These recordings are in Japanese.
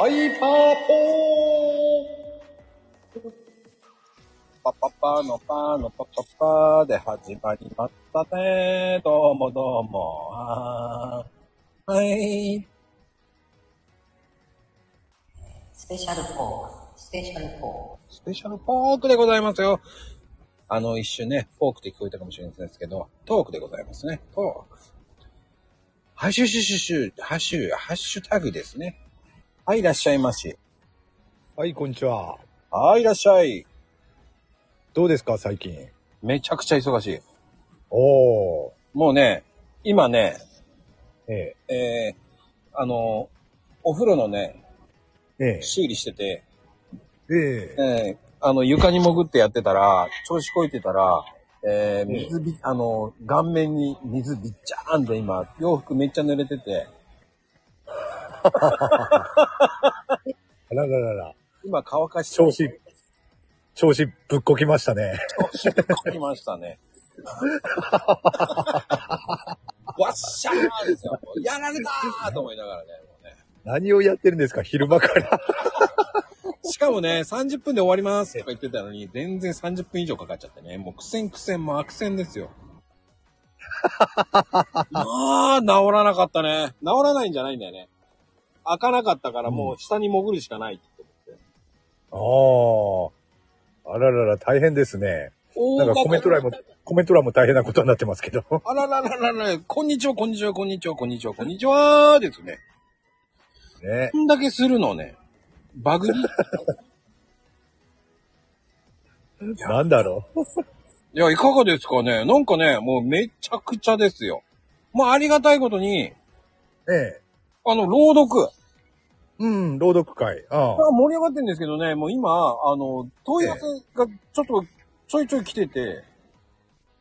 ハイパーポーパパパのパーのパパパーで始まりましたね。どうもどうも。はーい。スペシャルフォーク。スペシャルフォーク。スペシャルフォークでございますよ。あの、一瞬ね、フォークって聞こえたかもしれないですけど、トークでございますね。トーク。ハッシュシュシュシュ、ハッシュ、ハッシュタグですね。はい、いらっしゃいまし。はい、こんにちは。はい、いらっしゃい。どうですか、最近？めちゃくちゃ忙しい。おー。もうね、今ね、ええー、あの、お風呂のね、え、え修理してて、え、ええ、えー、あの、床に潜ってやってたら、調子こいてたら、えー、水び、あの、顔面に水びっちゃーんで今、洋服めっちゃ濡れてて、あらららら。今乾かして、調子、調子ぶっこきましたね。調子こきましたね。わっしゃーですよ。やられたーと思いながらね、もうね。何をやってるんですか、昼間から。しかもね、30分で終わりますとか言ってたのに、全然30分以上かかっちゃってね。もう苦戦苦戦も悪戦ですよ。まあ、治らなかったね。治らないんじゃないんだよね。開かなかったからもう下に潜るしかないって思って。ああ。あららら、大変ですね。おなんかコメント欄も、コメント欄も大変なことになってますけど。あららららら、こんにちは、こんにちは、こんにちは、こんにちは、こんにちはですね。ね。こんだけするのね。バグり なんだろう。いや、いかがですかねなんかね、もうめちゃくちゃですよ。まあ、ありがたいことに、ええ。あの、朗読。うん、朗読会。ああ。あ盛り上がってるんですけどね、もう今、あの、問い合わせがちょっとちょいちょい来てて、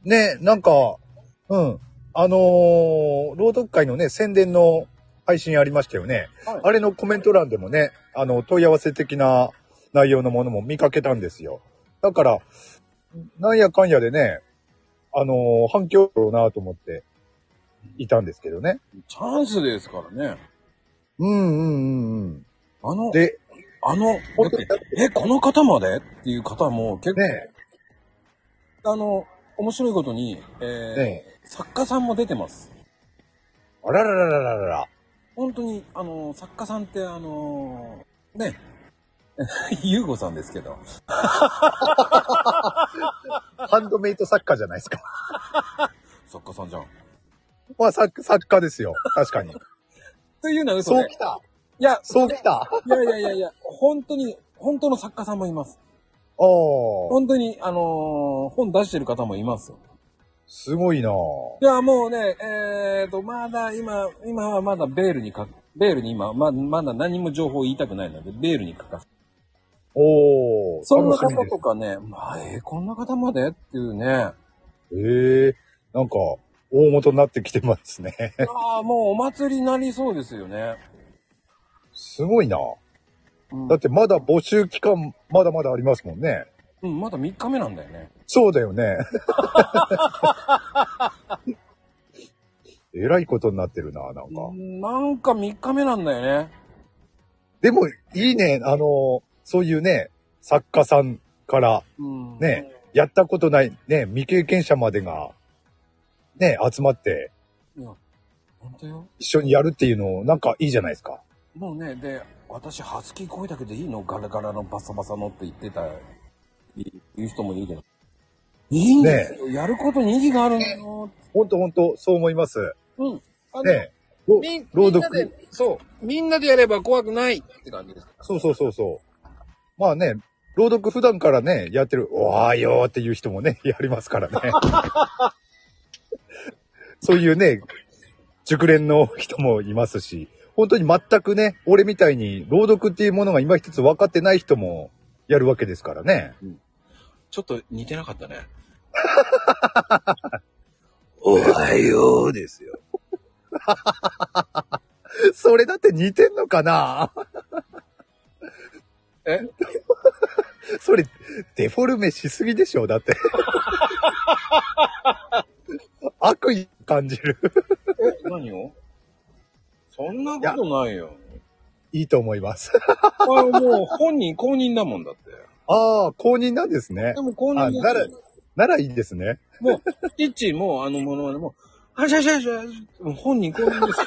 ね、なんか、うん。あのー朗読会のね、宣伝の配信ありましたよね。はいあれのコメント欄でもね、あの、問い合わせ的な内容のものも見かけたんですよ。だから、なんやかんやでね、あのー反響だろうなと思っていたんですけどね。チャンスですからね。うんうんうんうん。あの、で、あの、だって、え、この方まで？っていう方も結構、ね、あの、面白いことに、えーね作家さんも出てます。あららららららら。本当に、あの、作家さんって、あの、ね、ゆうごさんですけど、ハンドメイト作家じゃないですか。作家さんじゃん。まあ、作、作家ですよ。確かに。というのは嘘でそうき。た。いや、そうきた。いやいやいやいや、本当に、本当の作家さんもいます。おー。本当に、あのー本出してる方もいますよ。すごいなぁ。いや、もうね、えーと、まだ今、今はまだベールにか、ベールに今、ま、まだ何も情報を言いたくないので、ベールに書かす。おー。そんな方とかね、まあ、えーこんな方までっていうね。ええなんか、大元になってきてますね。ああ、もうお祭りになりそうですよね。すごいな。うんだってまだ募集期間、まだまだありますもんね。うん、まだ3日目なんだよね。そうだよね。えらいことになってるな、なんか。うんなんか3日目なんだよね。でも、いいね、あの、そういうね、作家さんから、うん。ねやったことない、ね、未経験者までが、ね、集まって、いや、本当よ。一緒にやるっていうの、なんかいいじゃないですか。もうね、で、私、ハスキー声だけでいいの？ガラガラのバサバサのって言ってた、い言う人もいるけど。いいんですよ。やることに意義があるんだよ。ほんとほんと、そう思います。うん。あの、ね、朗読そう。みんなでやれば怖くないって感じです。そうそうそうそう。まあね、朗読普段からね、やってる、おはようっていう人もね、やりますからね。そういうね、熟練の人もいますし、本当に全くね、俺みたいに朗読っていうものが今一つ分かってない人もやるわけですからね。ちょっと似てなかったね。おはようですよ。それだって似てんのかな？え？それ、デフォルメしすぎでしょだって。悪意感じる。え、何を？そんなことないよ。いいと思います。あもう本人公認だもんだって。ああ、公認なんですねで。も公認あ、ですなら、ならいいですね。もう、イッチもあのものまねも、はしゃしゃしゃ、もう本人公認ですよ。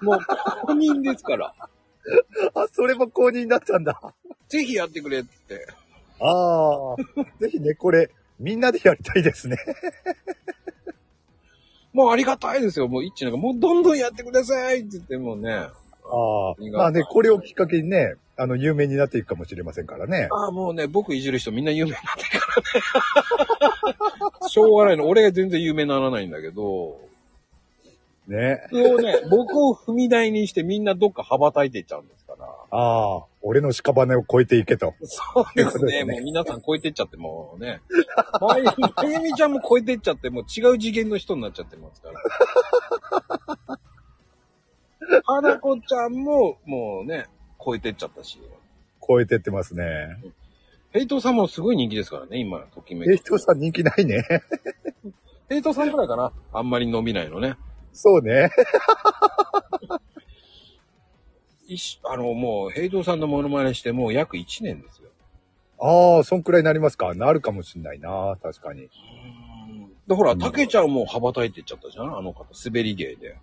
もう公認ですから。あ、それも公認だったんだ。ぜひやってくれって。ああ、ぜひね、これ、みんなでやりたいですね。もうありがたいですよ。もうイッチなんかもうどんどんやってくださいって言ってもうね。ああまあね、これをきっかけにね、あの、有名になっていくかもしれませんからね。ああ、もうね、僕いじる人みんな有名になってるからね。しょうがないの。俺が全然有名にならないんだけど、ね。それをね、僕を踏み台にしてみんなどっか羽ばたいていっちゃうんですから。ああ、俺の屍を越えていけと。そうですね。もう皆さん超えてっちゃってもうね。まゆまゆみちゃんも超えてっちゃって、もう違う次元の人になっちゃってますから。花子ちゃんももうね、超えてっちゃったし。超えてってますね。ヘイトさんもすごい人気ですからね、今、ときめえ、き。人さん人気ないね。ヘイトさんくらいかな。あんまり伸びないのね。そうね。あの、もう、ヘイトさんのモノマネしてもう約1年ですよ。ああ、そんくらいになりますか？なるかもしんないな。確かに。で、ほら、たけちゃんも羽ばたいてっちゃったじゃん？あの方、滑り芸で。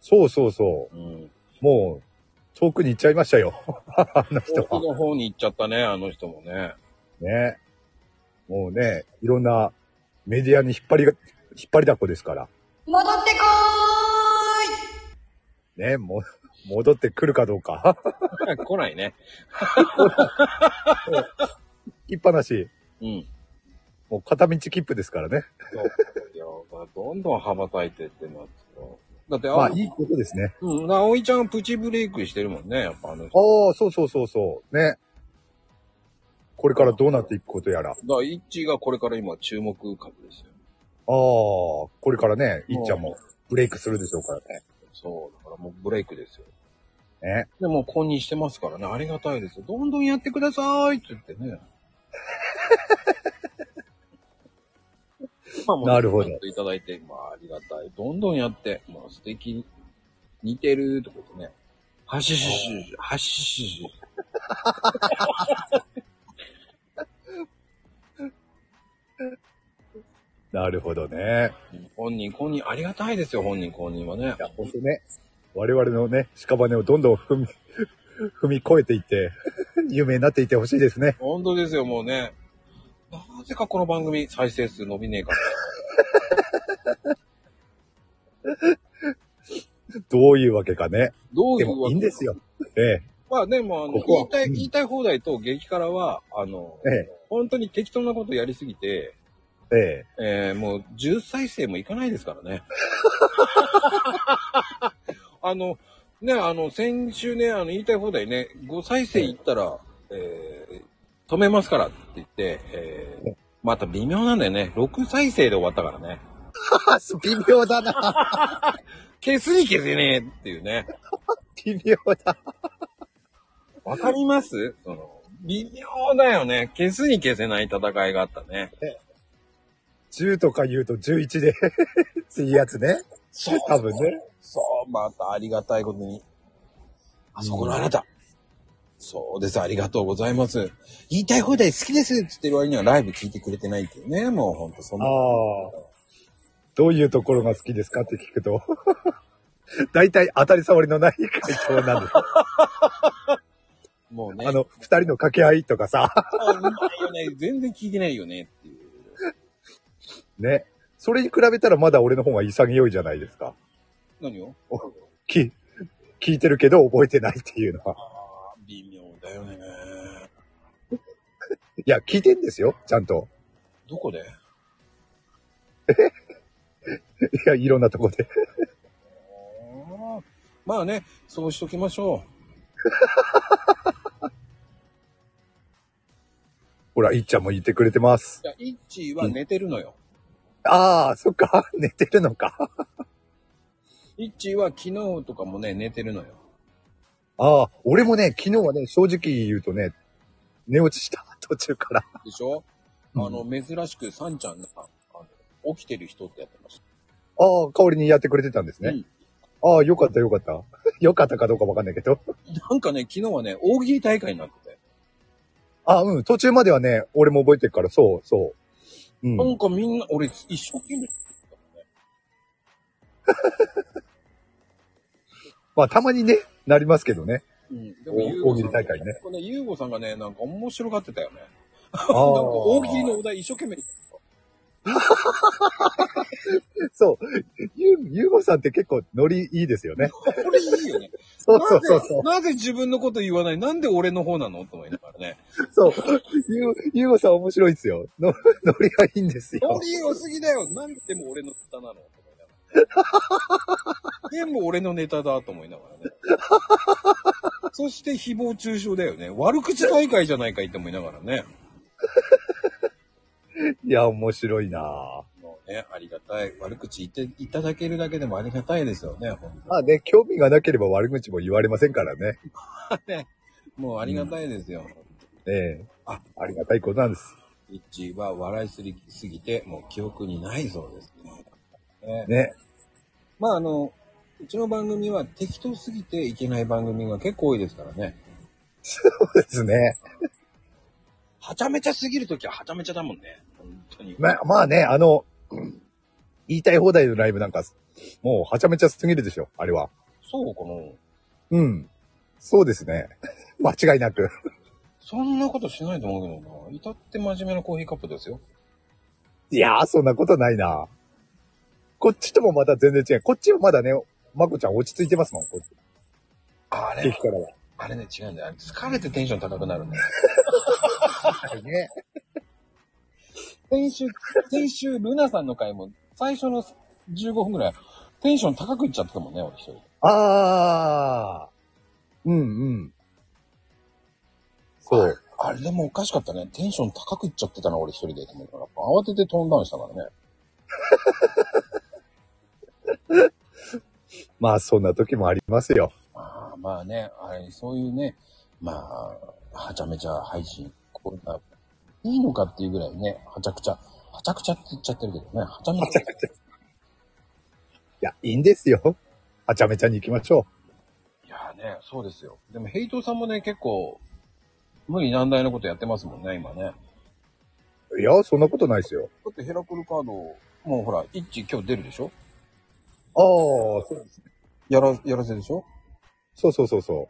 そうそうそう。うん。もう、遠くに行っちゃいましたよ。あの人奥は。の方に行っちゃったね、あの人もね。ね。もうね、いろんなメディアに引っ張りが、引っ張りだこですから。戻ってこね、も、戻ってくるかどうか。来ないね。行っぱなし。うん。もう片道切符ですからね。そういや、どんどん羽ばたいてってなってだって、まあ、あ、いいことですね。うん、葵ちゃんプチブレイクしてるもんね、やっぱあの人。ああ、そうそうそうそう。ね。これからどうなっていくことやら。だから、イッチがこれから今注目株ですよ。これからね、いっちゃんもブレイクするでしょうからね。そう、だからもうブレイクですよ。ね。でも、公認してますからね、ありがたいですよ。どんどんやってくださいって言ってね。まあもうなるほどコメントいただいて、まあありがたい。どんどんやって、まあ素敵、似てるとか言ってね。はししし、はししし。なるほどね。本人、公認、ありがたいですよ、本人、公認はねい。や、ほんとね。我々のね、屍をどんどん踏み、踏み越えていって、有名になっていってほしいですね。本当ですよ、もうね。なぜかこの番組、再生数伸びねえから。どういうわけかね。でもどういうわけいいんですよ。ええ。まあでも、あの、ここは言いたい、うん言いたい放題と激辛は、あの、ええ本当に適当なことやりすぎて、ええ。えー、もう10再生もいかないですからね。あの、ね、あの、先週ね、あの、言いたい放題ね、5再生いったら、えー、止めますからって言って、えー、また微妙なんだよね。6再生で終わったからね。微妙だな。消すに消せねえっていうね。微妙だ。わかります？その、微妙だよね。消すに消せない戦いがあったね。10とか言うと11で、っていうやつね。そう多分ね。そう、またありがたいことに。あそこのあなた。そうです、ありがとうございます。言いたい放題好きですって言ってる割にはライブ聞いてくれてないっていうね。もうほんとそんな。ああ。どういうところが好きですかって聞くと、大体当たり障りのない回答なんです。もうね。あの、二人の掛け合いとかさ、あ、うまいよね。全然聞いてないよねっていう。ね。それに比べたらまだ俺の方が潔いじゃないですか。何を？き、聞いてるけど覚えてないっていうのは。ああ、微妙だよね。いや、聞いてんですよ、ちゃんと。どこで？いや、いろんなとこで。まあね、そうしときましょ ほら、いっちゃんも言ってくれてますう。。いや、イッチーは寝てるのよ。ああ、そっか、寝てるのか。イッチーは昨日とかもね、寝てるのよ。ああ、俺もね、昨日はね、正直言うとね、寝落ちした、途中から。でしょ、うんあの、珍しくサンちゃんが、あの起きてる人ってやってましああ、代わりにやってくれてたんですた。ね。ああ、よかったよかった。よかったかどうかわかんないけど。うん。なんかね、昨日はね、大喜利大会になってて。あうん、途中まではね、俺も覚えてるから、そう、そう。うん。なんかみんな、俺一生懸命。まあ、たまにね、なりますけどね。うん。で大喜利大会ね。ね、ゆうごさんがね、なんか面白がってたよね。あなんかあ大喜利のお題一生懸命。そう。ゆう、ゆうごさんって結構ノリいいですよね。これいいよね。そうそうそうそう。なぜ、自分のこと言わないなんで俺の方なのと思いながらね。そう。ゆう、ゆうごさん面白いですよ。の、ノリがいいんですよ。ノリ良すぎだよ。なんでも俺のネタなの？と思いながら。全部俺のネタだと思いながらね。そして誹謗中傷だよね。悪口大会じゃないかいって思いながらね。いや、面白いなぁね、ありがたい。悪口言っていただけるだけでもありがたいですよね、まあね、興味がなければ悪口も言われませんからね。とね。もうありがたいですよ。ええあありがたいことなんです。イッチーは笑いすぎすぎて、もう記憶にないそうですね。ねね。まああの、うちの番組は適当すぎていけない番組が結構多いですからね。そうですね。はちゃめちゃすぎるときははちゃめちゃだもんね。本当に。ま、まあね、あの、言いたい放題のライブなんか、もうはちゃめちゃすぎるでしょ、あれは。そうかなうん。そうですね。間違いなく。そんなことしないと思うけどな。至って真面目なコーヒーカップですよ。いやー、そんなことないな。こっちともまた全然違う。こっちはまだね、まこちゃん落ち着いてますもん、こっち。あれ激からは。あれね、違うんだよ。あれ疲れてテンション高くなるんだよ。ね。先週、先週、ルナさんの回も、最初の15分ぐらい、テンション高くいっちゃってたもんね、俺一人。あー。うんうん。そう。あれでもおかしかったね。テンション高くいっちゃってたな、俺一人で。と思うから、慌ててトーンダウンしたからね。まあ、そんな時もありますよ。ああ、まあね、あれ、そういうね、まあ、はちゃめちゃ配信、こんな、いいのかっていうぐらいね、はちゃくちゃ、はちゃくちゃって言っちゃってるけどね、はちゃめちゃ。いや、いいんですよ。はちゃめちゃに行きましょいやね、そうですよ。でも、ヘイトさんもね、結構、無理難題のことやってますもんね、今ね。う。いや、そんなことないですよ。だってヘラクルカード、もうほら、イッチ今日出るでしょ？ああ、そうですね。やら、やらせでしょ？そうそうそうそ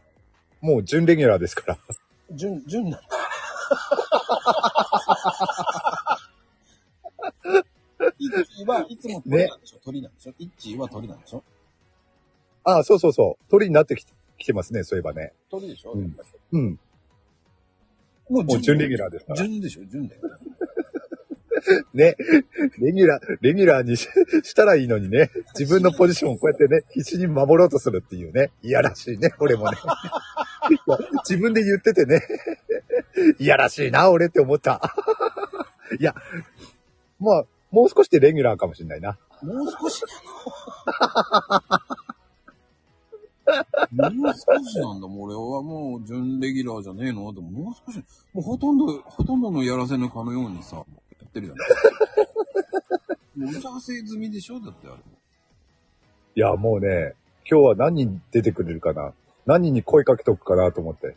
う。もう準レギュラーですから。順、順な。イッチはいつも鳥なんでしょ、鳥なんでしょ？イッチは鳥なんでしょ？ああ、そうそうそう。鳥になってききてますね、そういえばね。鳥でしょ、うんうん。もうもう準レギュラーですから。順でしょ？順だよね。ね。レギュラー、レギュラーにししたらいいのにね。自分のポジションをこうやってね、必死に守ろうとするっていうね。いやらしいね、俺もね。自分で言っててね。いやらしいな、俺って思った。いや、まあ、もう少しでレギュラーかもしれないな。もう少し。もう少しなんだ、もう俺はもう準レギュラーじゃねえの？でももう少し、もうほとんど、ほとんどのやらせのかのようにさ、やってるじゃない。もう打ち合わせ済みでしょ？だってあれ。いや、もうね、今日は何人出てくれるかな。何人に声かけとくかなと思って。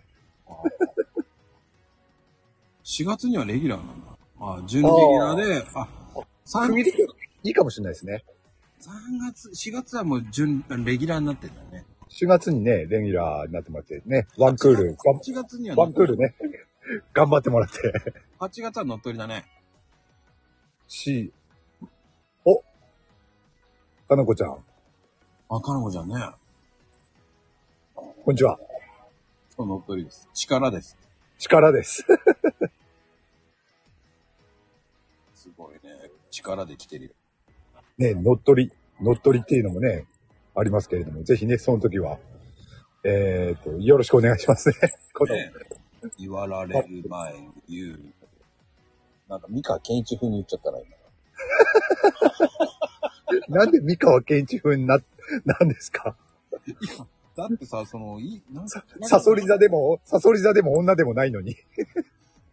4月にはレギュラーなんだ。あ準レギュラーで、あ、3区切りでいいかもしれないですね。3月、4月はもう準、レギュラーになってんだね。4月にね、レギュラーになってもらってね、ワンクール、ワン8月にはワンクールね、頑張ってもらって。8月は乗っ取りだね。し、おかなこちゃん、あ、かなこちゃんね。こんにちは。そう、乗っ取りです。力です。力です。すごいね。力で来てるよ。ね、乗っ取り、乗っ取りっていうのもね、ありますけれども、ぜひね、その時は、えっ、と、よろしくお願いしますね。この、ね言わられる前に言う。なんか、三河健一風に言っちゃったな、今。なんで三河健一風にな、なんですか？だってさ、その、いい、なんか、サソリ座でも、サソリ座でも女でもないのに。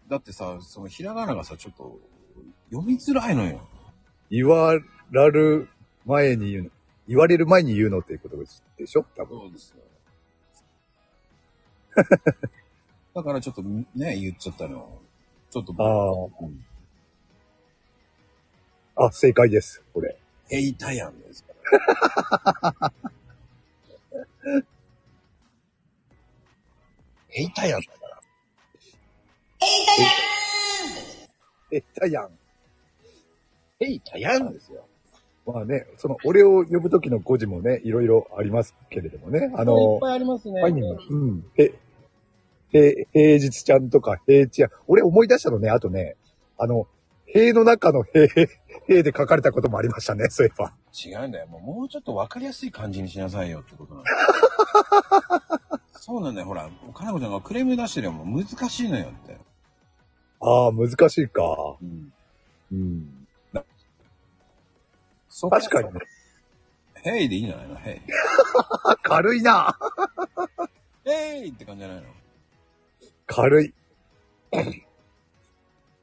だってさ、その、ひらがながさ、ちょっと、読みづらいのよ。言わらる前に言うの。言われる前に言うのっていうことでしょ？多分。そうですよ。だからちょっとね、言っちゃったの。ちょっと、ああうんあ、正解です。これ。ヘイタヤンですから。ヘイタヤンだから。ヘイタヤえ、タヤン。ヘイタヤンですよ。まあね、その、俺を呼ぶ時の語字もね、いろいろありますけれどもね。あいっの、ぱいありますね。はい、うん。へ、へ、平日ちゃんとか平地や、俺思い出したのね、あとね、あの、塀の中の 塀、塀で書かれたこともありましたね、そういえば。違うんだよ。もうもうちょっとわかりやすい感じにしなさいよってことなの。そうなんだよ。ほら、かなこちゃんがクレーム出してるよ。もう難しいのよって。ああ、難しいか。うん。うん。確かにね。ヘイでいいんじゃないの？ヘイ。あ、軽いな。ヘイって感じじゃないの？軽い。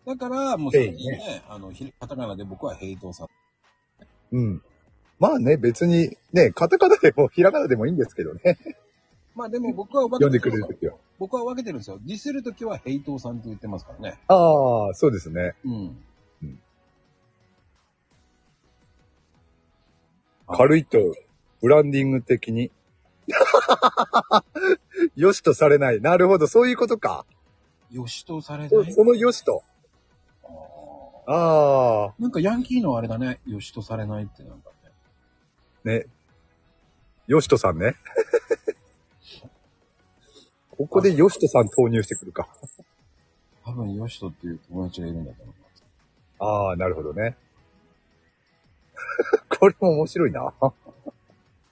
だから、もうそれにヘイね、あの、ひカタカナで僕はヘイトさん。うん。まあね、別に、ね、カタカナでもひらがなでもいいんですけどね。まあでも僕は分読んでけてるくれるときは。僕は分けてるんですよ。ディスるときはヘイトーさんって言ってますからね。ああ、そうですね。うん。軽いと、ブランディング的に。よしとされない。なるほど、そういうことか。よしとされない？そそのよしと。ああ、なんかヤンキーのあれだね。よしとされないってなんかね。ね。よしとさんね。ここでよしとさん投入してくるか。多分よしとっていう友達がいるんだと思います。ああ、なるほどね。これも面白いな。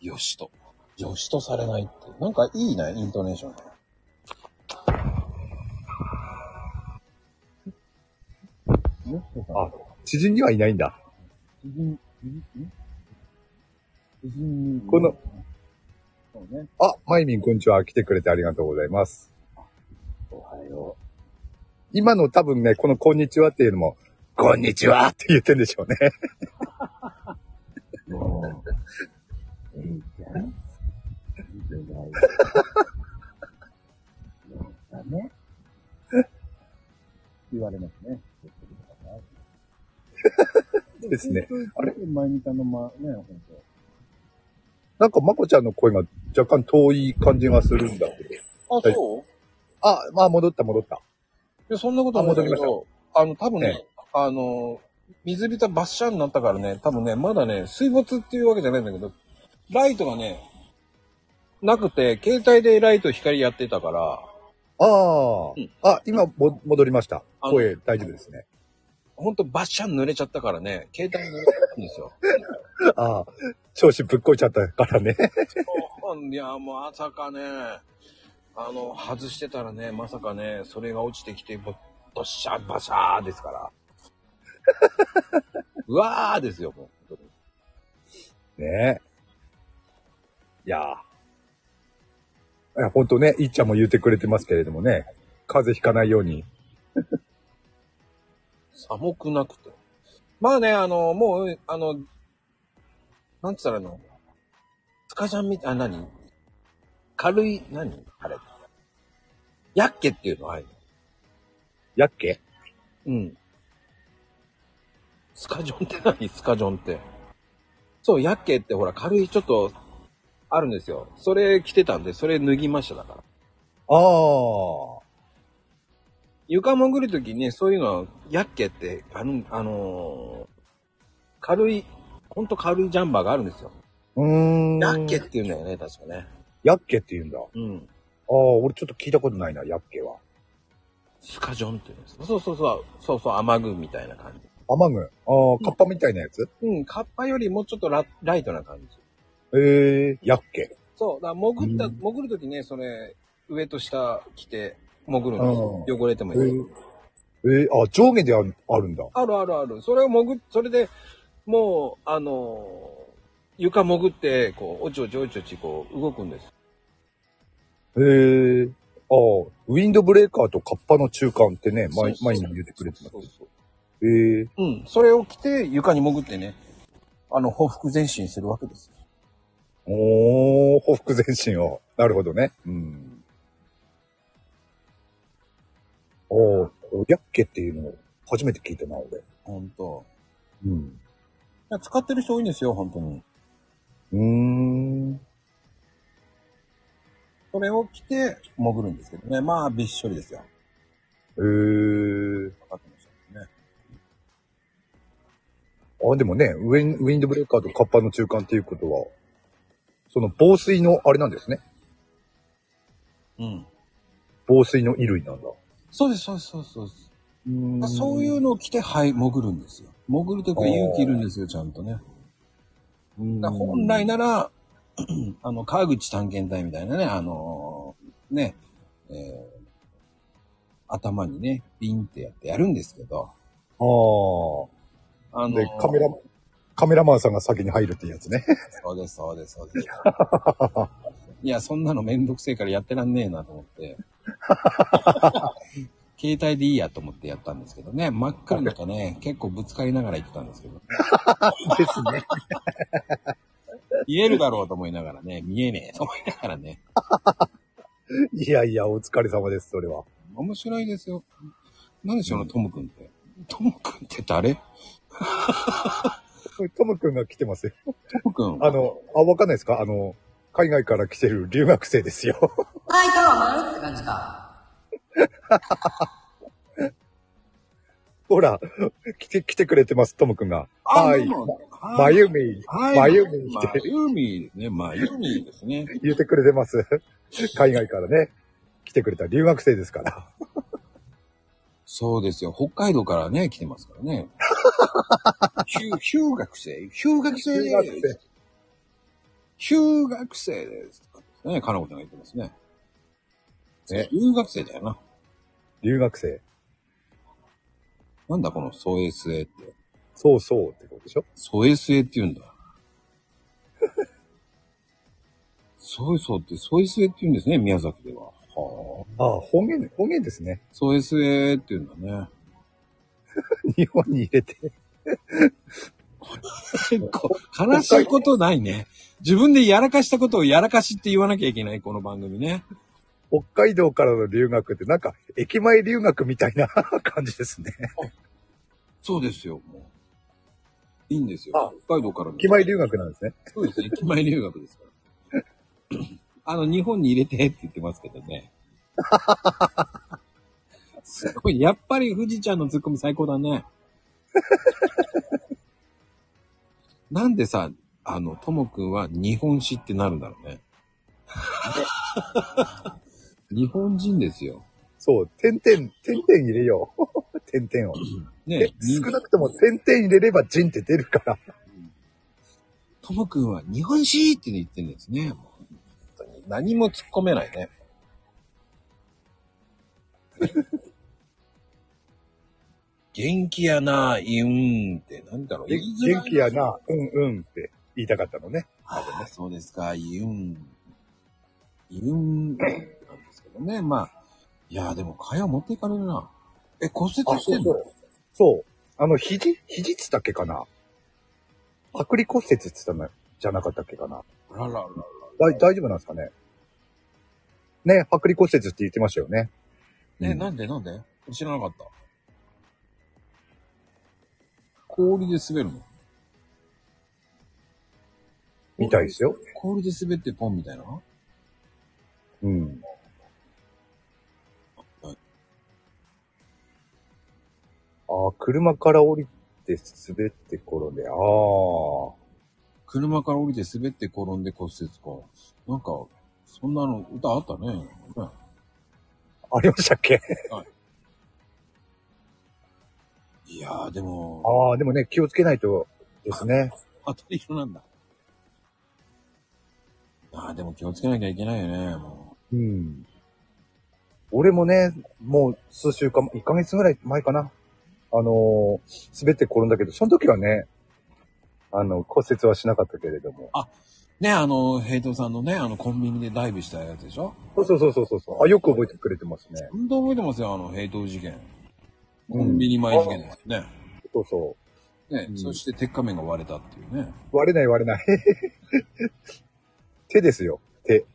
よしと。よしとされないって。なんかいいね、イントネーション。あ、知人にはいないんだ。知人、知人知人この、そうね。あ、マイミンこんにちは。来てくれてありがとうございます。おはよ今の多分ね、このこんにちはっていうのも、こんにちはって言ってんでしょうね。う。もう。いいじゃん。いいじゃない。言われますね。ですね。あれ前みたいなま、ね、本当。なん。か、まこちゃん。の声が若干遠い感じがするん。だけど。あ、はいそうあ、まあ戻った戻った。いや、そん。なことないん。だけあ戻りまど、あの、多分ねね、あの、水浸バッシャーになったからね、多分ね、まだね、水没っていうわけじゃないんだけど、ライトがね、なくて、携帯でライト光やってたから、ああ、うんあ、今も戻りました。声大丈夫ですね。ほんとバッシャン濡れちゃったからね、携帯濡れちゃったんですよ。ああ、調子ぶっこいちゃったからね。いや、もう朝かね、あの、外してたらね、まさかね、それが落ちてきて、ぼどっしゃ、バシャーですから。うわーですよ、もう。本当にねいやーいや、ほんとね、いっちゃんも言ってくれてますけれどもね、風邪ひかないように。寒くなくて。まあね、あの、もう、あの、なんつったらいいの？スカジャンみたい、あ、何？軽い、何？あれ。ヤッケっていうのあれ。やっけうん。スカジョンって何？スカジョンって。そう、ヤッケってほら、軽いちょっと、あるんですよ。それ着てたんで、それ脱ぎましただから。ああ、床潜るときに、そういうのは、ヤッケって、あの、あのー軽い、ほんと軽いジャンバーがあるんですよ。うーん。ヤッケって言うんだよね、確かね。やっけって言うんだ。あうん。あ、俺ちょっと聞いたことないな、やっけは。スカジョンって言うんです。そうそうそう、そうそう、雨具みたいな感じ。雨具。ああ、カッパみたいなやつ、うん、カッパよりもうちょっとラライトな感じ。ええやっけ？そう、だから潜った、うん潜るときね、それ、上と下着て、潜るんですよ。う汚れてもえいい。ええあ、上下であるあるんだ。あるあるある。それを潜っ、それで、もう、あのー床潜って、こう、おちおちおちおち、こう、動くんです。ええああ、ウィンドブレーカーとカッパの中間ってね、前、前に言ってくれてますそう。そうええうん。それを着て床に潜ってね、あの、報復前進するわけですよ。おー、報復前進を。なるほどね。うん。おー、おやっけっていうのを初めて聞いたな、俺。ほんと。うん。使ってる人多いんですよ、本当に。うーん。それを着て潜るんですけどね。まあ、びっしょりですよ。えー。あ、でもね、ウィンウィンドブレーカーとカッパの中間っていうことは、その防水のあれなんですね。うん。防水の衣類なんだ。そうです、そうです、そうですそうです。うんそういうのを着て、はい、潜るんですよ。潜るというかあー勇気いるんですよ、ちゃんとね。うんだから本来なら、あの、川口探検隊みたいなね、あのーね、えー頭にね、ピンってやってやるんですけど、ああ。あのーで、カメラ、カメラマンさんが先に入るってやつね。そうです、そうです、そうです。いや、そんなのめんどくせえからやってらんねえなと思って。携帯でいいやと思ってやったんですけどね、真っ暗の中ね、結構ぶつかりながら行ってたんですけど、ですね。見えるだろうと思いながらね、見えねえと思いながらね、いやいや、お疲れ様です、それは。面白いですよ。何でしょうね、トムくんって。トムくんって誰？トムくんが来てますよ。トムくん。あの、あ、わかんないですか？あの、海外から来てる留学生ですよ。はい、どうもって感じか。ほら、来て、来てくれてます、トムくんが。あはい。どうもまゆみ、はい。まゆみっまてゆみね。まゆみですね。言ってくれてます。海外からね、来てくれた留学生ですから。そうですよ。北海道からね、来てますからね。ヒュ、ヒュー学生？ヒュー学生留学生です。ヒュー学生です。ね、かなこちゃんが言ってますね。ね留学生だよな。留学生。なんだこのソエスエって？そうそうってことでしょ？ソエスエって言うんだ。ソエソって、ソエスエって言うんですね、宮崎では。はあ。ああ、方言、方言ですね。ソエスエって言うんだね。日本に入れて。こ悲しいことないね。自分でやらかしたことをやらかしって言わなきゃいけない、この番組ね。北海道からの留学ってなんか、駅前留学みたいな感じですね。そうですよ、もう。いいんですあよ。北海道からの。駅前留学なんですね。そうですね、駅前留学ですから。あの、日本に入れてって言ってますけどね。すごい、やっぱり富士ちゃんのツッコミ最高だね。なんでさ、あの、ともくんは日本史ってなるんだろうね。日本人ですよ。そう、点々、点々入れよう。点々を。ねで、少なくとも点々入れればジンって出るから。ともくんは日本史って言ってるんですね。何も突っ込めないね。元気やな、いうんって、なんだろう。で言いづらい元気や。な、うんうんって言いたかったのね。ああ、そうですか、いうん。いうんってなんですけどね。まあ、いや、でも、蚊帳持っていかれるな。え、骨折してんの？う。そう。あの、肘、肘っつったっけかな？剥離骨折っつったのじゃなかったっけかな？あらららら。だい大丈夫なんですかね？ね、剥離骨折って言ってましたよね。ね、うんなんでなんで？知らなかった。氷で滑るの？みたいですよ。氷で滑ってポンみたいな？うん。ああ、車から降りて滑って転んで、ああ。車から降りて滑って転んで骨折か。なんか、そんなの歌あったね。ねありましたっけ？いやー、でも、ああ、でもね、気をつけないとですね。当たり色なんだ。ああ、でも気をつけなきゃいけないよね、もうん。俺もね、もう数週間、1ヶ月ぐらい前かな。あのー滑って転んだけど、その時はね、あの、骨折はしなかったけれども。う。ね、あの、ヘイトさんのね、あの、コンビニでダイブしたやつでしょ？そうそうそうそうそう。あ、よく覚えてくれてますね。本当覚えてますよ、あの、ヘイト事件。うんコンビニ前事件ですよね。そうそう。ね、うんそして鉄仮面が割れたっていうね。割れない割れない。手ですよ、手。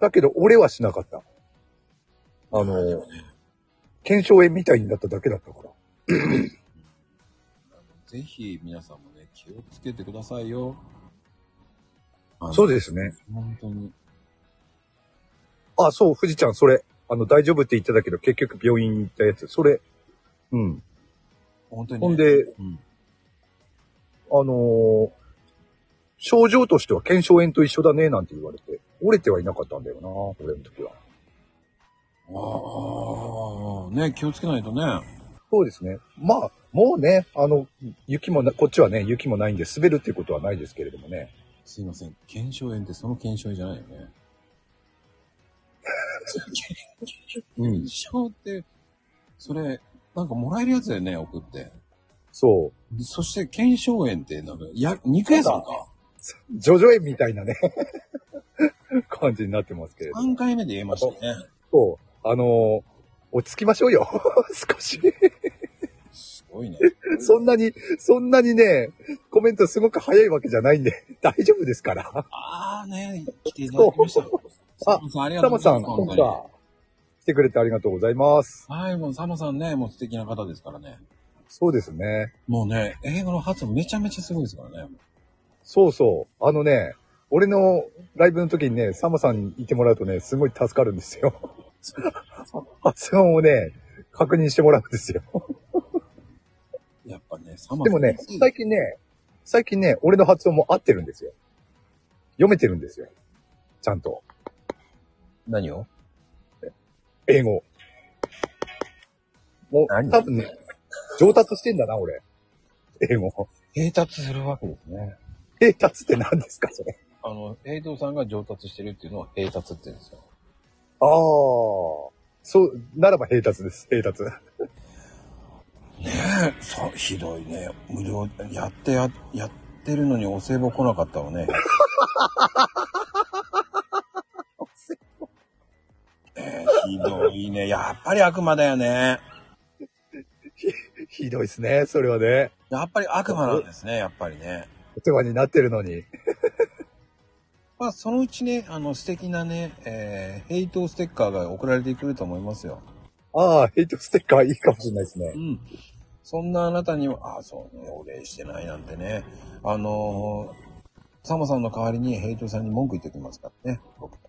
だけど、俺はしなかった。あの、検証炎みたいになっただけだったから。ぜひ皆さんもね、気をつけてくださいよ。そうでですね。本当に。あ、そう、富士ちゃん、それ。あの、大丈夫って言ってたけど、結局病院に行ったやつ。それ。うん。本当に、ほん、で、うん。あのー症状としては腱鞘炎と一緒だね、なんて言われて。折れてはいなかったんだよな、俺の時は。ああ、ね、気をつけないとね。そうですね。まあ、もうね、あの、雪もな、こっちはね、雪もないんで滑るっていうことはないですけれどもね。すいません。腱鞘炎ってその腱鞘炎じゃないよね。うん腱。鞘って、それ、なんかもらえるやつだよね、送って。そう。そして腱鞘炎って、なんか、や、肉屋さんか。ジョジョ園みたいなね、感じになってますけれど。3回目で言えましたね。そう。あのー落ち着きましょうよ。少し。すごいね。そんなに、そんなにね、コメントすごく早いわけじゃないんで、大丈夫ですから。ああね、来ていただきました。あサモさんありがとサモさん、来てくれてありがとうございます。はい、もうサモさんね、もう素敵な方ですからね。そうですね。もうね、英語の発音めちゃめちゃすごいですからね。そうそう。あのね、俺のライブの時にね、サモさんにいてもらうとね、すごい助かるんですよ。発音をね、確認してもらうんですよ。やっぱね、サモでもね、最近ね、最近ね、俺の発音も合ってるんですよ。読めてるんですよ。ちゃんと。何を？英語。もう、何？多分ね、上達してんだな、俺。英語。平達するわけですね。上達って何ですか、それ？あの、平等さんが上達してるっていうのは平達って言うんですよ。ああ。そう、ならば平達です、平達。ねえ、そう、ひどいね。無料、やってや、やってるのにお歳暮来なかったわね。えーひどいね。やっぱり悪魔だよね。ひどいですね、それはね。やっぱり悪魔なんですね、やっぱりね。お世話になってるのに。まあ、そのうちね、あの、素敵なね、えーヘイトステッカーが送られてくると思いますよ。ああ、ヘイトステッカーいいかもしれないですねう。ん。そんなあなたには、あ、そうね、お礼してないなんてね。あのーサモさんの代わりにヘイトさんに文句言ってきますからね。僕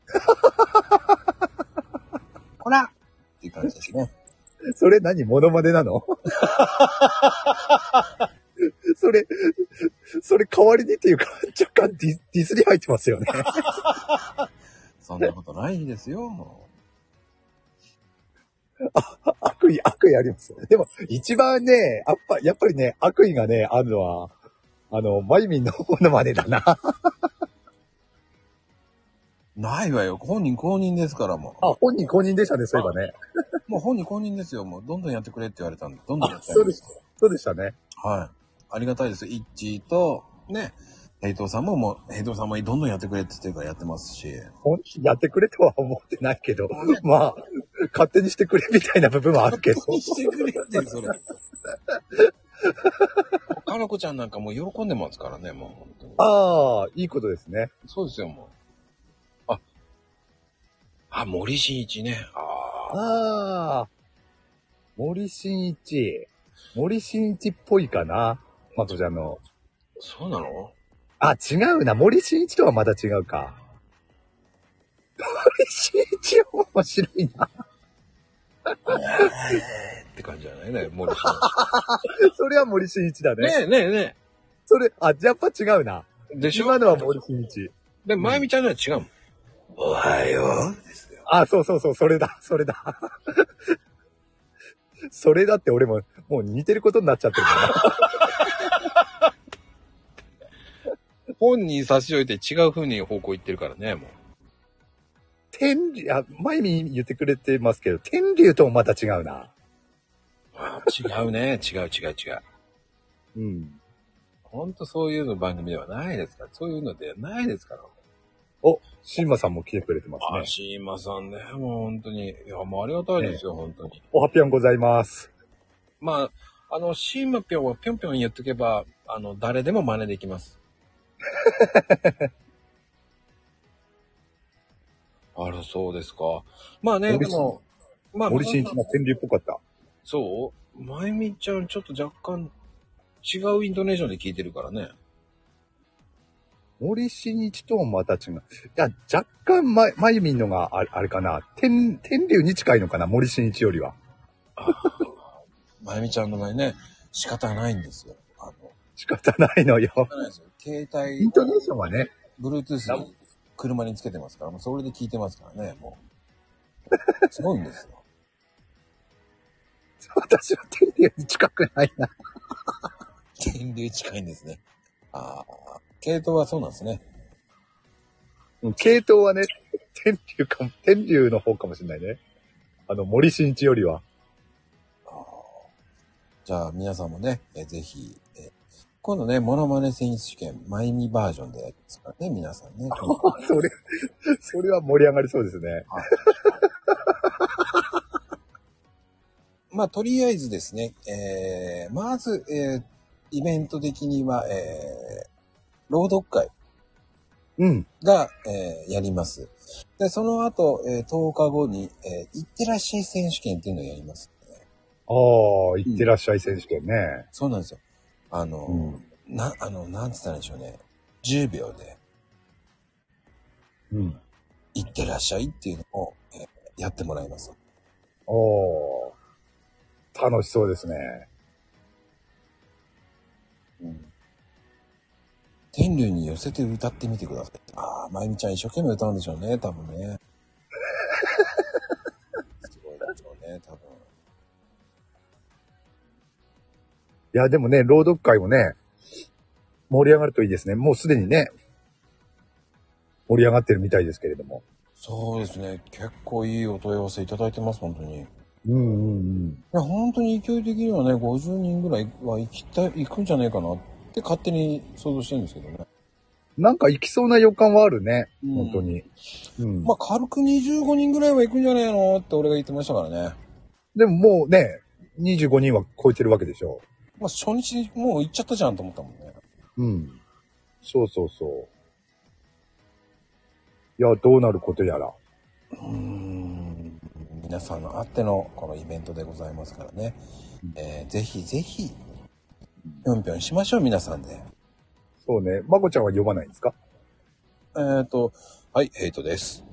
ほらっていう感じですね。それ何モノマネなの？それ、それ代わりにっていうか、若干ディディスり入ってますよね。そんなことないですよ、も悪意、悪意あります。でも、一番ね、やっぱ、やっぱりね、悪意がね、あるのは、あの、マイミンのモノマネだな。う。ないわよ。本人公認ですから、もあ、本人公認でしたね、そういえばね。う。もう本人公認ですよ。もう、どんどんやってくれって言われたんで、どんどんやあっ、てそうでした。そうでしたね。はい。ありがたいです。イッチーと、ね、ヘイトさんももう、ヘイトさんもどんどんやってくれって言ってるからやってますし。やってくれとは思ってないけど、まあ、勝手にしてくれみたいな部分はあるけど。してくれって、それ。かなこちゃんなんかもう喜んでますからね、もう。ああ、いいことですね。そうですよ、もう。あ、あ、森進一ね。ああ。ああ、森進一。森進一っぽいかな。まとちゃんの。そうなの？あ、違うな。森進一とはまた違うか。森進一面白いな。えーって感じじゃないね、森進 それは森進一だ一。ね。ねえねえねそれ、あ、やっぱ違うな。え。でしょ？今のは森進一。で、まゆみちゃんのは違うもん。おはようですよ。あ、そうそうそう、それだ、それだ。それだって俺も、もう似てることになっちゃってるから。本人差し置いて違う風に方向行ってるからね、もう。天竜、あ、前に言ってくれてますけど、天竜ともまた違うな。あ違うね。違う違う違う。うん。ほんとそういうの番組ではないですから。そういうのではないですから。お、シーマさんも来てくれてますあ、ね。シーマさんね、もう本当に。いや、もうありがたいですよ、本当に。お発表ございます。まあ、あの、シーマぴょんはぴょんぴょん言っとけば、あの、誰でも真似できます。あら、そうですか。まあね、でも、まあ、森進一の天竜っぽかった。そうまゆみちゃん、ちょっと若干違うイントネーションで聞いてるからね。森進一ともまた違う。いや、若干ま、まゆみんのがあれあれかな。天、天竜に近いのかな森進一よりは。まゆみちゃんの場合ね、仕方ないんですよ。あの、仕方ないのよ。仕方ないですよ。携帯イン、トネーションはね、Bluetooth に車につけてますから、もうそれで聞いてますからね、もう。すごいんですよ。私は天竜に近くないな。天竜近いんですね。ああ、系統はそうなんですね。うん系統はね、天竜かも、天竜の方かもしれないね。あの、森進一よりは。じゃあ皆さんもね、えぜひ、え今度ね、モノマネ選手権、マイミバージョンでやりますからね、皆さんね。それ、それは盛り上がりそうですね。まあ、とりあえずですね、えー、まず、えー、イベント的には、えー、朗読会うん。が、えー、やります。で、その後、えー、10日後に、えー、いってらっしゃい選手権っていうのをやります、ああ、いってらっしゃい選手権ね。そうなんですよ。あの、うんな、あの、なんつったらいいんでしょうね。10秒で、うん。いってらっしゃいっていうのを、えーやってもらいます。おー。楽しそうですね。うん。天竜に寄せて歌ってみてください。ああ、まゆみちゃん一生懸命歌うんでしょうね、多分ね。すごいでしょうね、多分。いや、でもね、朗読会もね、盛り上がるといいですね。もうすでにね、盛り上がってるみたいですけれども。そうですね。結構いいお問い合わせいただいてます、本当に。いうんうんうん。や、本当に勢い的にはね、50人ぐらいは行きたい、行くんじゃないかなって勝手に想像してるんですけどね。なんか行きそうな予感はあるね。うん本当に。うん。まあ、軽く25人ぐらいは行くんじゃないのって俺が言ってましたからね。でももうね、25人は超えてるわけでしょ。まあ、初日にもう行っちゃったじゃんと思ったもんね。うん。そうそうそう。いや、どうなることやら。うーん皆さんのあってのこのイベントでございますからね。えーぜひぜひ、ぴょんぴょんしましょう、皆さんで。そうね。まこちゃんは呼ばないんですか？えっ、と、はい、ヘイトです。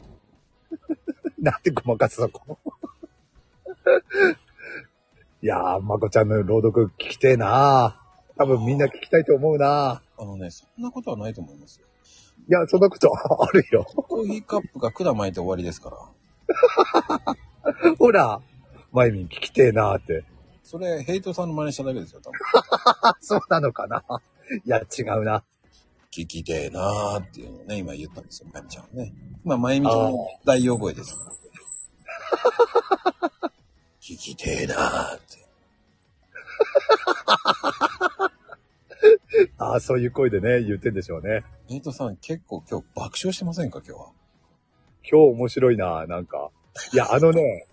なんでごまかすの？こいやー、まこちゃんの朗読聞きてえな多分みんな聞きたいと思うなあのね、そんなことはないと思いますよ。いや、そんなこと あるよ。コーヒーカップが管巻いて終わりですから。ほら、まゆみん聞きてえなーって。それ、ヘイトさんの真似しただけですよ、多分。あ、そうなのかないや、違うな。聞きてえなーっていうのをね、今言ったんですよ、まゆみちゃんはね。まあ、まゆみちゃんの大用声ですから。聞きてえなーって。あそういう声でね、言ってんでしょうね。ヘイトさん結構今日爆笑してませんか、今日は？今日面白いななんか。いや、あのね、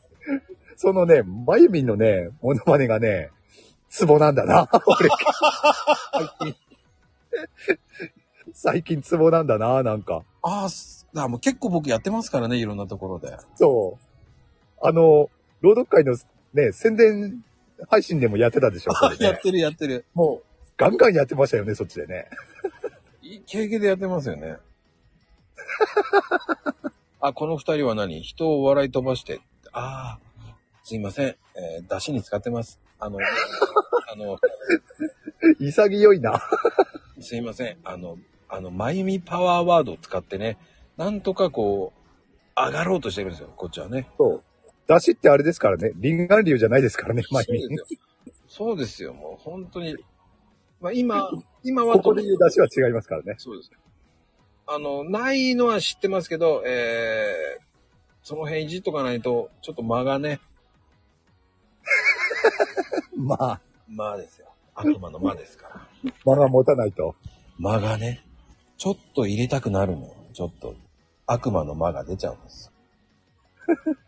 そのね、まゆみんのね、モノマネがね、ツボなんだな。俺、最近。ツボなんだななんか。ああ、もう結構僕やってますからね、いろんなところで。そう。あの、朗読会のね、宣伝配信でもやってたでしょ、ねやってるやってる。もう、ガンガンやってましたよね、そっちでね。いい経験でやってますよね。あ、この二人は何？人を笑い飛ばして。ああ、すいません。えー、出汁に使ってます。あの、あの、潔いな。すいません。あの、あの、まゆみパワーワードを使ってね、なんとかこう、上がろうとしてるんですよ、こっちはね。そう。出汁ってあれですからね。臨眼流じゃないですからね、まゆみん。そうですよ。もう本当に。まあ今、今はここで言う出汁は違いますからね。そうです。あの、ないのは知ってますけど、えー、その辺いじっとかないと、ちょっと間がね、まあ、間ですよ。悪魔の間ですから。間が持たないと。間がね、ちょっと入れたくなるのよ。ちょっと、悪魔の間が出ちゃうんです。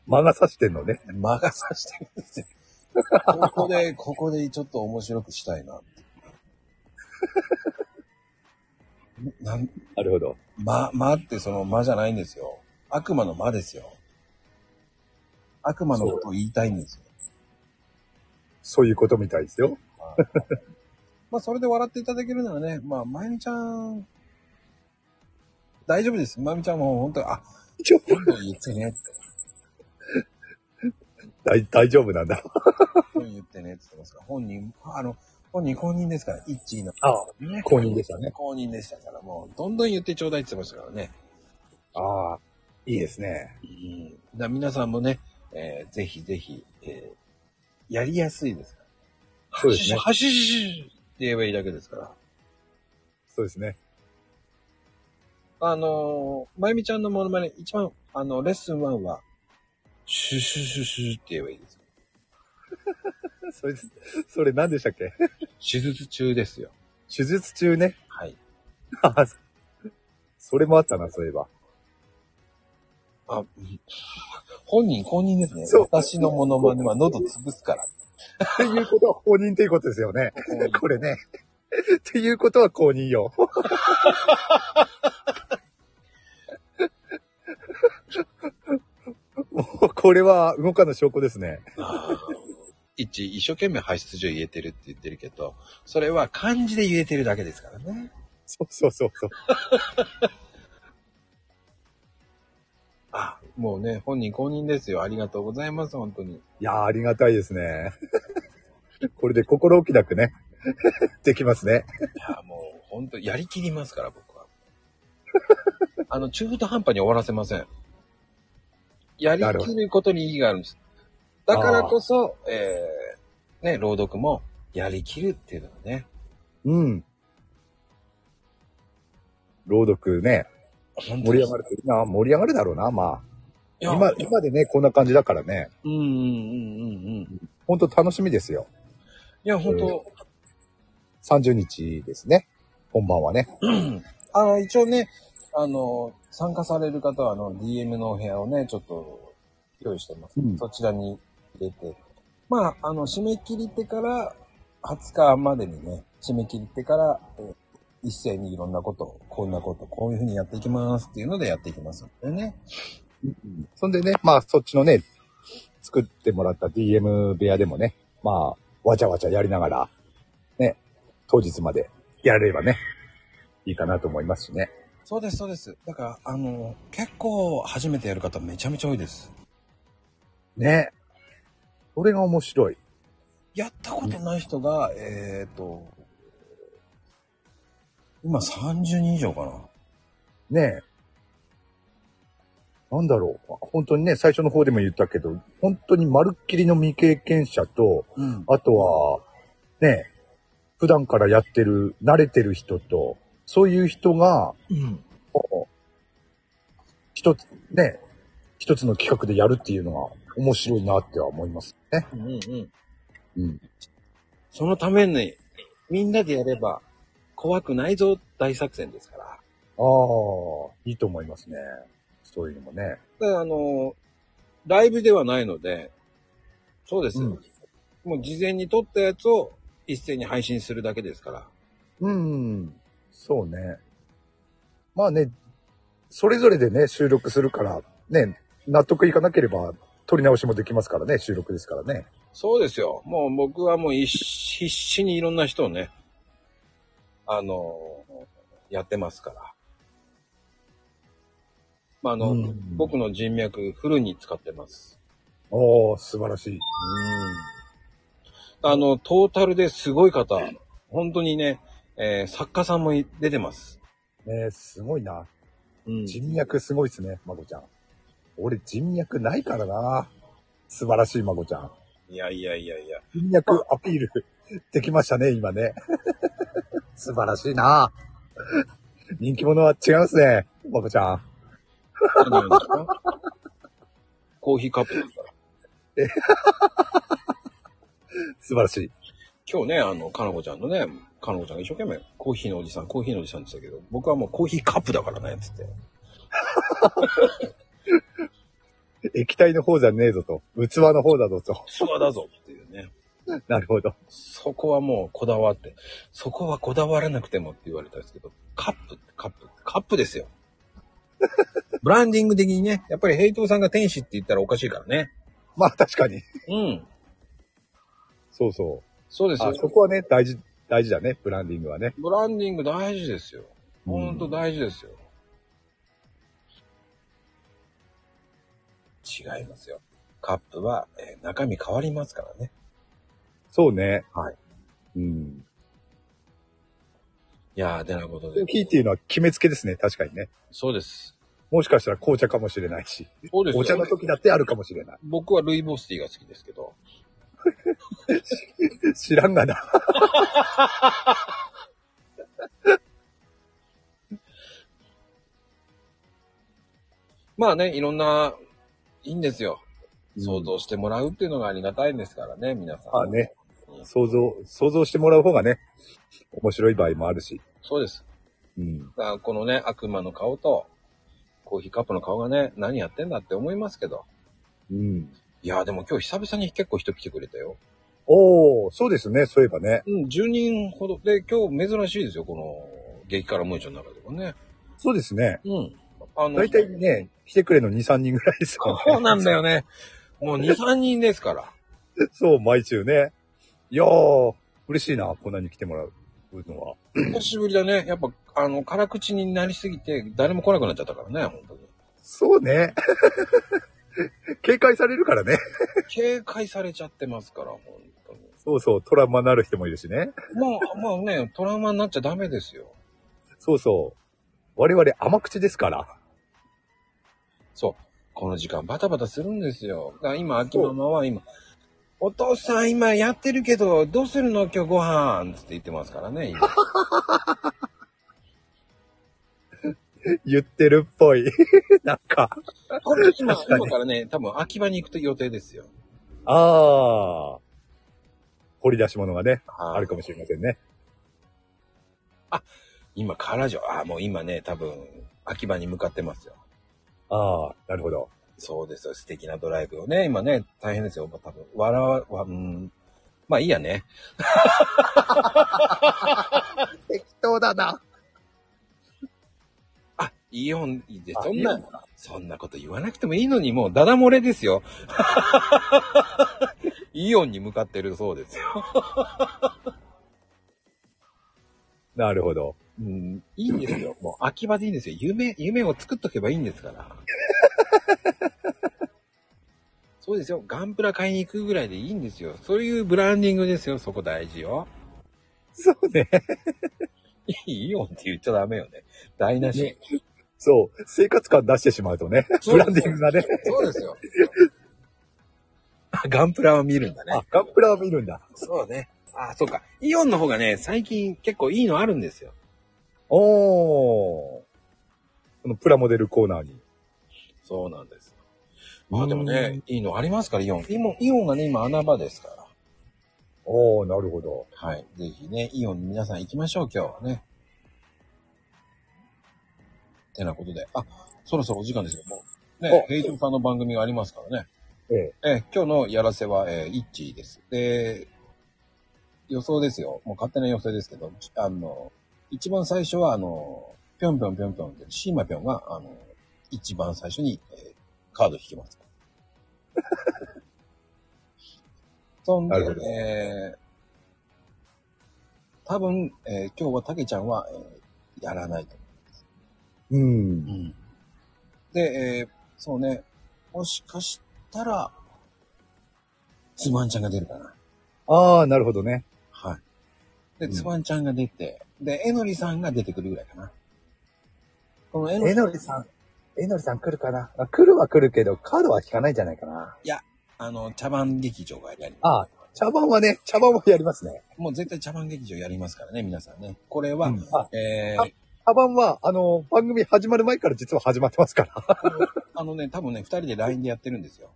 間が差してんのね。間が差してるんですよ。ここで、ここでちょっと面白くしたいなって。なん、なるほど。ま、まってその間じゃないんですよ。悪魔の間ですよ。悪魔のことを言いたいんですよ。そういうことみたいですよ。まあ、それで笑っていただけるならね、まあ、まゆみちゃん、大丈夫です。まゆみちゃんも本当に、あ、ちょどんどん言ってねって。大大丈夫なんだ。どんどん言ってねって言ってますから、本人、あの、本人公認ですから、一位の。ああ、ね公認でしたね。公認でしたから、もう、どんどん言ってちょうだいって言ってましたからね。ああ、いいですね。うん。だ皆さんもね、えーぜひぜひ、えーやりやすいですから。そうですねはしししって言えばいいだけですから。そうですね。あのー、まゆみちゃんのモノマネ、一番、あの、レッスン1は、シュシュシュシュって言えばいいです。それ、それ何でしたっけ手術中ですよ。手術中ね。はい。それもあったな、そういえば。あ、うん本人公認ですね。そう私のモノマネは喉潰すから。っていうことは公認っていうことですよね。これね。っていうことは公認よ。もうこれは動かぬ証拠ですね。一、一生懸命排出所言えてるって言ってるけど、それは漢字で言えてるだけですからね。そうそうそうそう。あ、もうね、本人公認ですよ。ありがとうございます、本当に。いやー、ありがたいですね。これで心置きなくね、できますね。いや、もう、本当やりきりますから、僕は。あの、中途半端に終わらせません。やりきることに意義があるんです。だからこそ、えー、ね、朗読もやりきるっていうのはね、うん。朗読ね、本盛り上がるといいな。盛り上がるだろうな、まあ。今、今でね、こんな感じだからね。うんうんうんうんうん。ほんと楽しみですよ。いや、本当、30日ですね。本番はね。あの、一応ね、あの、参加される方は、あの、DM のお部屋をね、ちょっと用意してます。うんそちらに入れて。まあ、あの、締め切りってから、20日までにね、締め切りってから、えー一斉にいろんなこと、こんなこと、こういうふうにやっていきますっていうのでやっていきますのでね。そんでね、まあそっちのね、作ってもらった DM 部屋でもね、まあ、わちゃわちゃやりながら、ね、当日までやれればね、いいかなと思いますしね。そうです、そうです。だから、あの、結構初めてやる方めちゃめちゃ多いです。ね。それが面白い。やったことない人が、えっ、と、今30人以上かな。ねなんだろう。本当にね、最初の方でも言ったけど、本当にまるっきりの未経験者と、うん。あとは、ね、普段からやってる、慣れてる人と、そういう人が、うん。一つ、ね、一つの企画でやるっていうのが面白いなっては思いますね。うんうん。うん。そのために、みんなでやれば、怖くないぞ大作戦ですから。ああ、いいと思いますね。そういうのもね。だからあの、ライブではないので、そうですよ。うんもう事前に撮ったやつを一斉に配信するだけですから。うん。そうね。まあね、それぞれでね、収録するから、ね、納得いかなければ、撮り直しもできますからね、収録ですからね。そうですよ。もう僕はもう必必死にいろんな人をね、あの、やってますから。まあ、あの、うん僕の人脈フルに使ってます。おー、素晴らしい。あの、トータルですごい方、本当にね、えー作家さんもい出てます。ねすごいな。うん人脈すごいっすね、まこちゃん。俺人脈ないからな。素晴らしいまこちゃん。いやいやいやいや。人脈アピール できましたね、今ね。素晴らしいな。人気者は違いますね、まこちゃん。何なんですか？コーヒーカップですか？ら。素晴らしい。今日ね、あの、かなこちゃんのね、かなこちゃんが一生懸命コーヒーのおじさん、コーヒーのおじさんって言ってたけど、僕はもうコーヒーカップだからね、つって。液体の方じゃねえぞと。器の方だぞと。器だぞっていうね。なるほど。そこはもうこだわって、そこはこだわらなくてもって言われたんですけど、カップってカップ、カップですよ。ブランディング的にね、やっぱりヘイトさんが天使って言ったらおかしいからね。まあ確かに。うん。そうそう。そうですよあ、。そこはね、大事、大事だね、ブランディングはね。ブランディング大事ですよ。ほんとうん大事ですよ。違いますよ。カップは、えー中身変わりますからね。そうね。はい。うん。いやー、てなことコでー。ヒーっていうのは決めつけですね、確かにね。そうです。もしかしたら紅茶かもしれないし、そうですよお茶の時だってあるかもしれない。僕はルイボスティーが好きですけど。知らんがな。まあね、いろんな、いいんですよ。うん想像してもらうっていうのがありがたいんですからね、皆さん。まあね、想像、想像してもらう方がね、面白い場合もあるし。そうです。うん。だからこのね、悪魔の顔と、コーヒーカップの顔がね、何やってんだって思いますけど。うん。いやーでも今日久々に結構人来てくれたよ。おー、そうですね、そういえばね。うん、10人ほど。で、今日珍しいですよ、この、激辛ムーチョの中ではね。そうですね。うん。あの、だいたいね、来てくれの2、3人ぐらいですよね。そうなんだよね。もう2、3人ですから。そう、毎週ね。いやー、嬉しいな、こんなに来てもらうのは。久しぶりだね。やっぱ、あの、辛口になりすぎて、誰も来なくなっちゃったからね、本当に。そうね。警戒されるからね。警戒されちゃってますから、本。そうそう、トラウマになる人もいるしね。もう、まあね、トラウマになっちゃダメですよ。そうそう。我々甘口ですから。そう。この時間バタバタするんですよ。だから今、秋ママは今、お父さん今やってるけど、どうするの今日ご飯？つって言ってますからね、今。言ってるっぽい。なんか。これ今、今からね、多分秋葉に行くと予定ですよ。あー。掘り出し物がね、ああるかもしれませんね。今、からじょ。あ、もう今ね、多分、秋葉に向かってますよ。あー、なるほど。そうですよ。素敵なドライブをね、今ね、大変ですよ。多分、笑わ、わうん。まあいいやね。適当だな。あ、イオンで、そんなそんなこと言わなくてもいいのに、もうダダ漏れですよ。イオンに向かってるそうですよ。なるほど。うん、いいんですよ。もう秋葉でいいんですよ。夢、夢を作っとけばいいんですから。そうですよ。ガンプラ買いに行くぐらいでいいんですよ。そういうブランディングですよ。そこ大事よ。そうね。イオンって言っちゃダメよね。台無し。ねそう。生活感出してしまうとね。そうブランディングがね。そうですよ。ガンプラを見るんだねあ。、ガンプラを見るんだ。そうね。あ、そうか。イオンの方がね、最近結構いいのあるんですよ。おー。このプラモデルコーナーに。そうなんです。まあでもね、いいのありますから、イオン。イオンイオンがね、今穴場ですから。おー、なるほど。はい。ぜひね、イオンに皆さん行きましょう、今日はね。てなことで。あ、そろそろお時間ですよ。もう。ね、おヘイトさんの番組がありますからね。ええ。え、今日のやらせは、えー、イッチーです。で、予想ですよ。もう勝手な予想ですけど、あの、一番最初は、あの、ぴょんぴょんぴょんぴょんって、シーマぴょんが、あの、一番最初に、えーカード引きます。そんでえー、多分、えー今日はたけちゃんは、えーやらないとうん。で、えーそうね、もしかしたら、つばんちゃんが出るかな。あー、なるほどね。はい。で、うんつばんちゃんが出て、で、えのりさんが出てくるぐらいかな。このえのえり、のりさん。えのりさん来るかな？あ来るは来るけど、カードは引かないんじゃないかな。あの、茶番劇場がやり、あー、茶番はね、茶番はやりますね。もう絶対茶番劇場やりますからね、皆さんね。これは、うんあ、えーあ茶番は、あの、番組始まる前から実は始まってますから。あのね、多分ね、二人で LINE でやってるんですよ。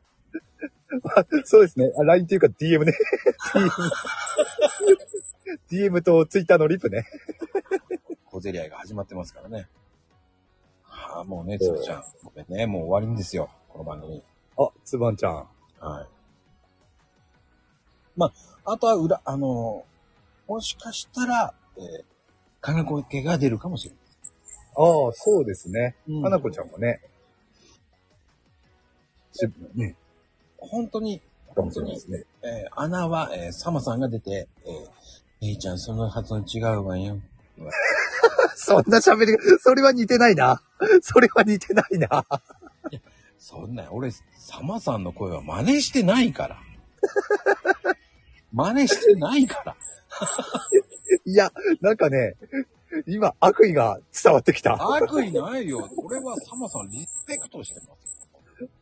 そうですね。あ LINE っていうか DM ね。DM, DM と Twitter のリプね。小競り合いが始まってますからね。はあ、もうね、つぶちゃん。ごめんね、もう終わりんですよ。この番組。あ、つばんちゃん。はい。あとは裏、あの、もしかしたら、えー、かなこ家が出るかもしれない。ああ、そうですね。うんかなこちゃんもね。しね、本当に、かもしれないですね。えー穴は、えーサマさんが出て、えー、えいちゃん、その発音違うわよ。そんな喋り、それは似てないな。それは似てないな。そんな、俺、サマさんの声は真似してないから。真似してないから。いや、なんかね、今、悪意が伝わってきた。あ悪意ないよ。俺はサマさんリスペクトしてます。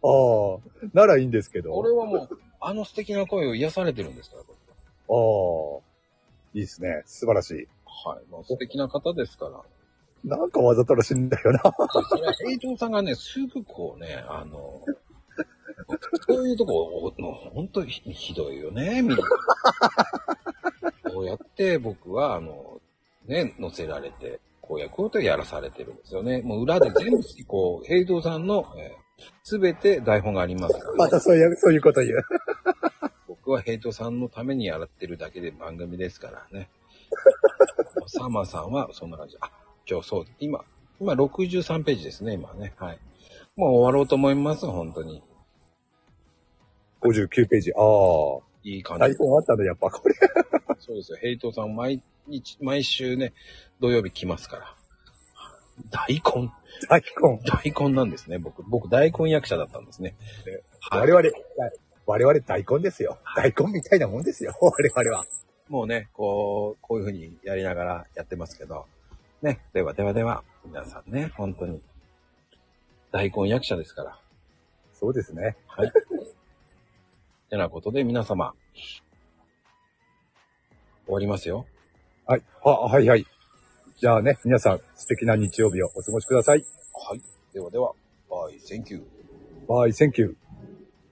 あ、ならいいんですけど。俺はもう、あの素敵な声を癒されてるんですから、僕ああ、いいですね。素晴らしい。ははい。もう素敵な方ですから。なんかわざとらしいんだよな。平等さんがね、すぐこうね、あの、そういうとこ、もう本当にひひどいよね、みんな。こうやって僕は、あの、ね、乗せられて、こうやこうとやらされてるんですよね。もう裏で全部、こう、平等さんの、えすべて台本がありますから、ね。またそういう、そういうこと言う。僕はヘイトさんのためにやってるだけで番組ですからね。サマーさんはそんな感じ。あ、今日そう、今、今63ページですね、今ね。はい。もう終わろうと思います、本当に。59ページ。ああ。いい感じ。台本あったの、やっぱこれ。そうですよ。ヘイトさん毎日、毎週ね、土曜日来ますから。大根台本。大根なんですね、僕。僕、大根役者だったんですね。はい我々、我々大根ですよ。大根みたいなもんですよ。我々は。もうね、こう、こういう風にやりながらやってますけど、ね、ではではでは、皆さんね、本当に、大根役者ですから。そうですね。はい。てなことで皆様、終わりますよ。はい。あ、はいはい。じゃあね、皆さん素敵な日曜日をお過ごしください。はい。ではでは、 Bye, thank you。Bye, thank you。